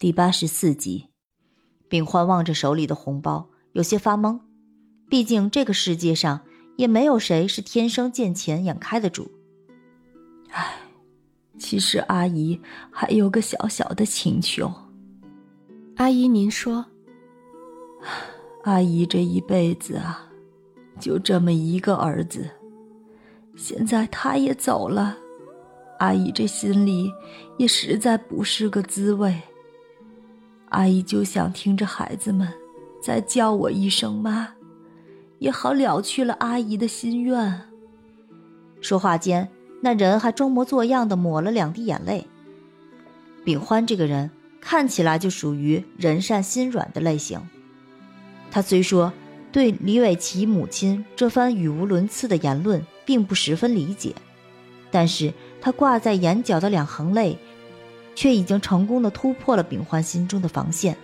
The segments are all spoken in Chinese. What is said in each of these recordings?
第八十四集，秉欢望着手里的红包，有些发懵。毕竟这个世界上也没有谁是天生见钱眼开的主。唉，其实阿姨还有个小小的请求。阿姨，您说。阿姨这一辈子啊，就这么一个儿子，现在他也走了，阿姨这心里也实在不是个滋味。阿姨就想听着孩子们再叫我一声妈，也好了去了阿姨的心愿。说话间，那人还装模作样的抹了两滴眼泪。秉欢这个人看起来就属于人善心软的类型。他虽说对李伟奇母亲这番语无伦次的言论并不十分理解，但是他挂在眼角的两行泪。却已经成功的突破了秉欢心中的防线。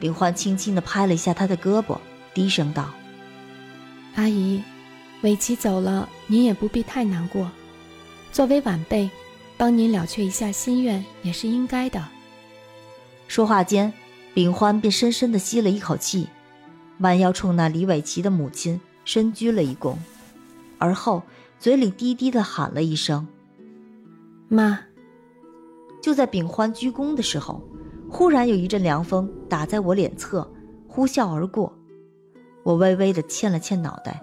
秉欢轻轻的拍了一下他的胳膊，低声道：“阿姨，伟奇走了，您也不必太难过。作为晚辈，帮您了却一下心愿也是应该的。”说话间，秉欢便深深的吸了一口气，弯腰冲那李伟奇的母亲深鞠了一躬，而后嘴里低低的喊了一声：“妈。”就在秉欢鞠躬的时候，忽然有一阵凉风打在我脸侧，呼啸而过。我微微的欠了欠脑袋，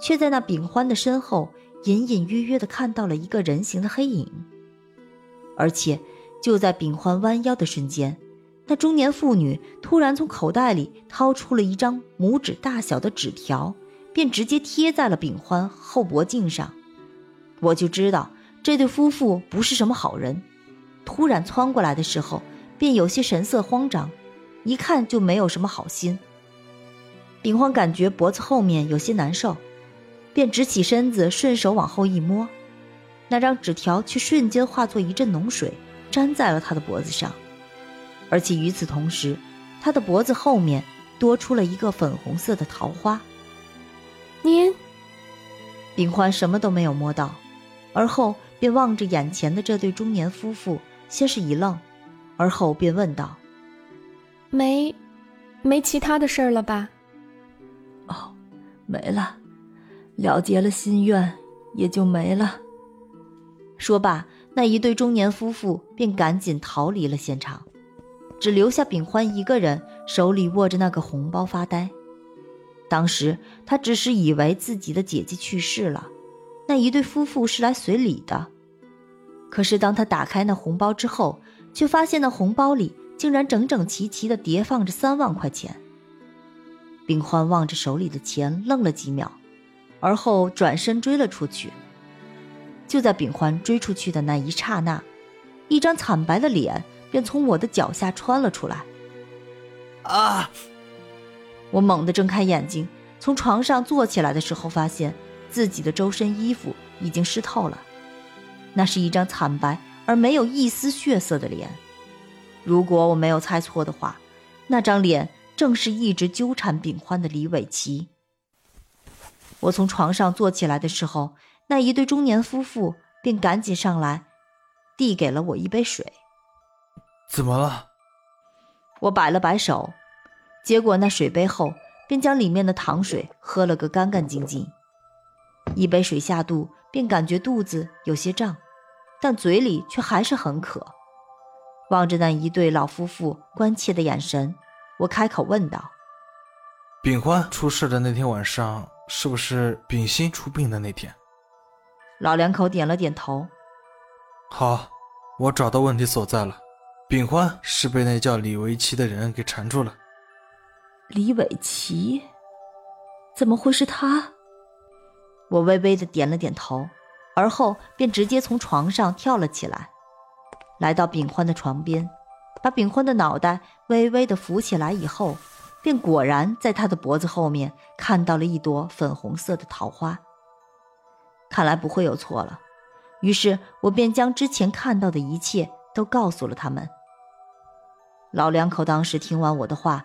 却在那秉欢的身后隐隐约约的看到了一个人形的黑影。而且就在秉欢弯腰的瞬间，那中年妇女突然从口袋里掏出了一张拇指大小的纸条，便直接贴在了秉欢后脖颈上。我就知道这对夫妇不是什么好人。突然窜过来的时候，便有些神色慌张，一看就没有什么好心。秉欢感觉脖子后面有些难受，便直起身子，顺手往后一摸，那张纸条却瞬间化作一阵脓水，粘在了他的脖子上，而且与此同时，他的脖子后面多出了一个粉红色的桃花。您，秉欢什么都没有摸到，而后便望着眼前的这对中年夫妇。先是一愣，而后便问道：“没，没其他的事儿了吧？”“哦，没了，了结了心愿，也就没了。”说罢，那一对中年夫妇便赶紧逃离了现场，只留下秉欢一个人手里握着那个红包发呆。当时他只是以为自己的姐姐去世了，那一对夫妇是来随礼的。可是，当他打开那红包之后，却发现那红包里竟然整整齐齐地叠放着三万块钱。秉欢望着手里的钱，愣了几秒，而后转身追了出去。就在秉欢追出去的那一刹那，一张惨白的脸便从我的脚下穿了出来。啊！我猛地睁开眼睛，从床上坐起来的时候，发现自己的周身衣服已经湿透了。那是一张惨白而没有一丝血色的脸，如果我没有猜错的话，那张脸正是一直纠缠秉欢的李伟奇。我从床上坐起来的时候，那一对中年夫妇便赶紧上来，递给了我一杯水。怎么了？我摆了摆手，接过那水杯后，便将里面的糖水喝了个干干净净。一杯水下肚。便感觉肚子有些胀，但嘴里却还是很渴。望着那一对老夫妇关切的眼神，我开口问道：“秉欢出事的那天晚上，是不是秉新出殡的那天？”老两口点了点头。好，我找到问题所在了。秉欢是被那叫李维奇的人给缠住了。李伟奇？怎么会是他？我微微的点了点头，而后便直接从床上跳了起来，来到炳欢的床边，把炳欢的脑袋微微的扶起来以后，便果然在他的脖子后面看到了一朵粉红色的桃花。看来不会有错了，于是我便将之前看到的一切都告诉了他们。老两口当时听完我的话，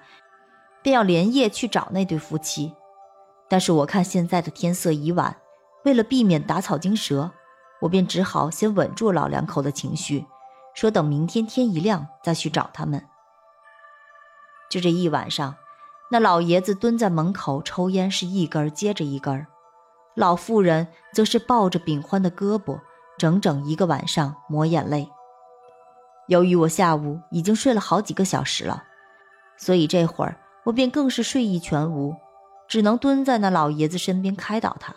便要连夜去找那对夫妻。但是我看现在的天色已晚，为了避免打草惊蛇，我便只好先稳住老两口的情绪，说等明天天一亮再去找他们。就这一晚上，那老爷子蹲在门口抽烟，是一根接着一根老妇人则是抱着秉欢的胳膊，整整一个晚上抹眼泪。由于我下午已经睡了好几个小时了，所以这会儿我便更是睡意全无，只能蹲在那老爷子身边开导他。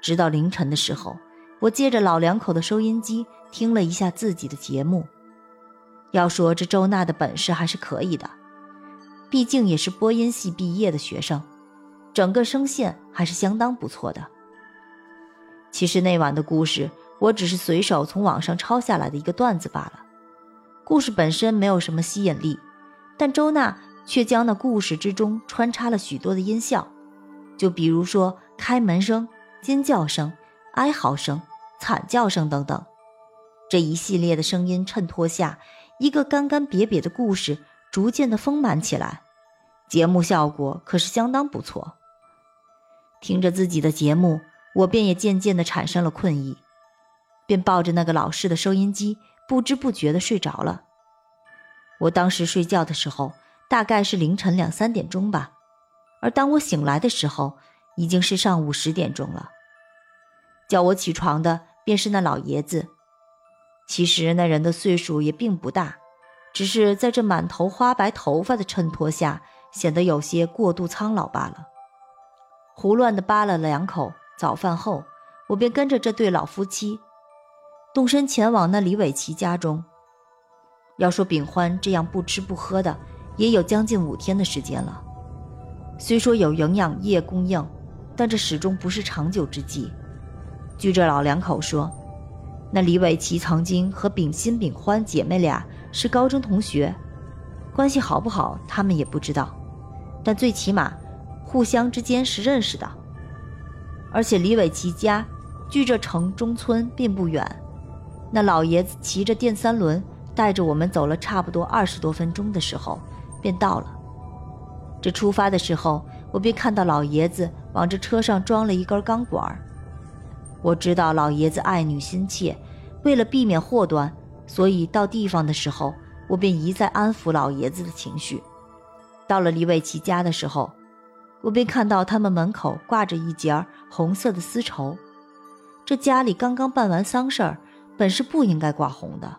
直到凌晨的时候，我借着老两口的收音机听了一下自己的节目。要说这周娜的本事还是可以的，毕竟也是播音系毕业的学生，整个声线还是相当不错的。其实那晚的故事，我只是随手从网上抄下来的一个段子罢了。故事本身没有什么吸引力，但周娜却将那故事之中穿插了许多的音效，就比如说开门声、尖叫声、哀嚎声、惨叫声等等。这一系列的声音衬托下，一个干干瘪瘪的故事逐渐的丰满起来，节目效果可是相当不错。听着自己的节目，我便也渐渐的产生了困意，便抱着那个老式的收音机。不知不觉的睡着了。我当时睡觉的时候，大概是凌晨两三点钟吧，而当我醒来的时候，已经是上午十点钟了。叫我起床的便是那老爷子。其实那人的岁数也并不大，只是在这满头花白头发的衬托下，显得有些过度苍老罢了。胡乱的扒拉了两口早饭后，我便跟着这对老夫妻。动身前往那李伟奇家中。要说秉欢这样不吃不喝的，也有将近五天的时间了。虽说有营养液供应，但这始终不是长久之计。据这老两口说，那李伟奇曾经和秉新、秉欢姐妹俩是高中同学，关系好不好他们也不知道，但最起码互相之间是认识的。而且李伟奇家距这城中村并不远。那老爷子骑着电三轮，带着我们走了差不多二十多分钟的时候，便到了。这出发的时候，我便看到老爷子往这车上装了一根钢管。我知道老爷子爱女心切，为了避免祸端，所以到地方的时候，我便一再安抚老爷子的情绪。到了李伟奇家的时候，我便看到他们门口挂着一截红色的丝绸。这家里刚刚办完丧事儿。本是不应该挂红的，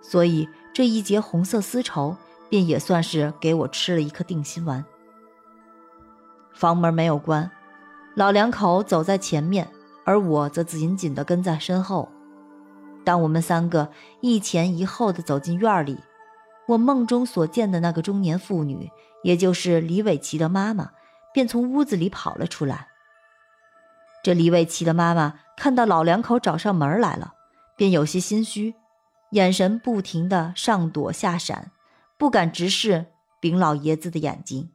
所以这一截红色丝绸便也算是给我吃了一颗定心丸。房门没有关，老两口走在前面，而我则紧紧地跟在身后。当我们三个一前一后地走进院里，我梦中所见的那个中年妇女，也就是李伟奇的妈妈，便从屋子里跑了出来。这李伟奇的妈妈看到老两口找上门来了。便有些心虚，眼神不停的上躲下闪，不敢直视丙老爷子的眼睛。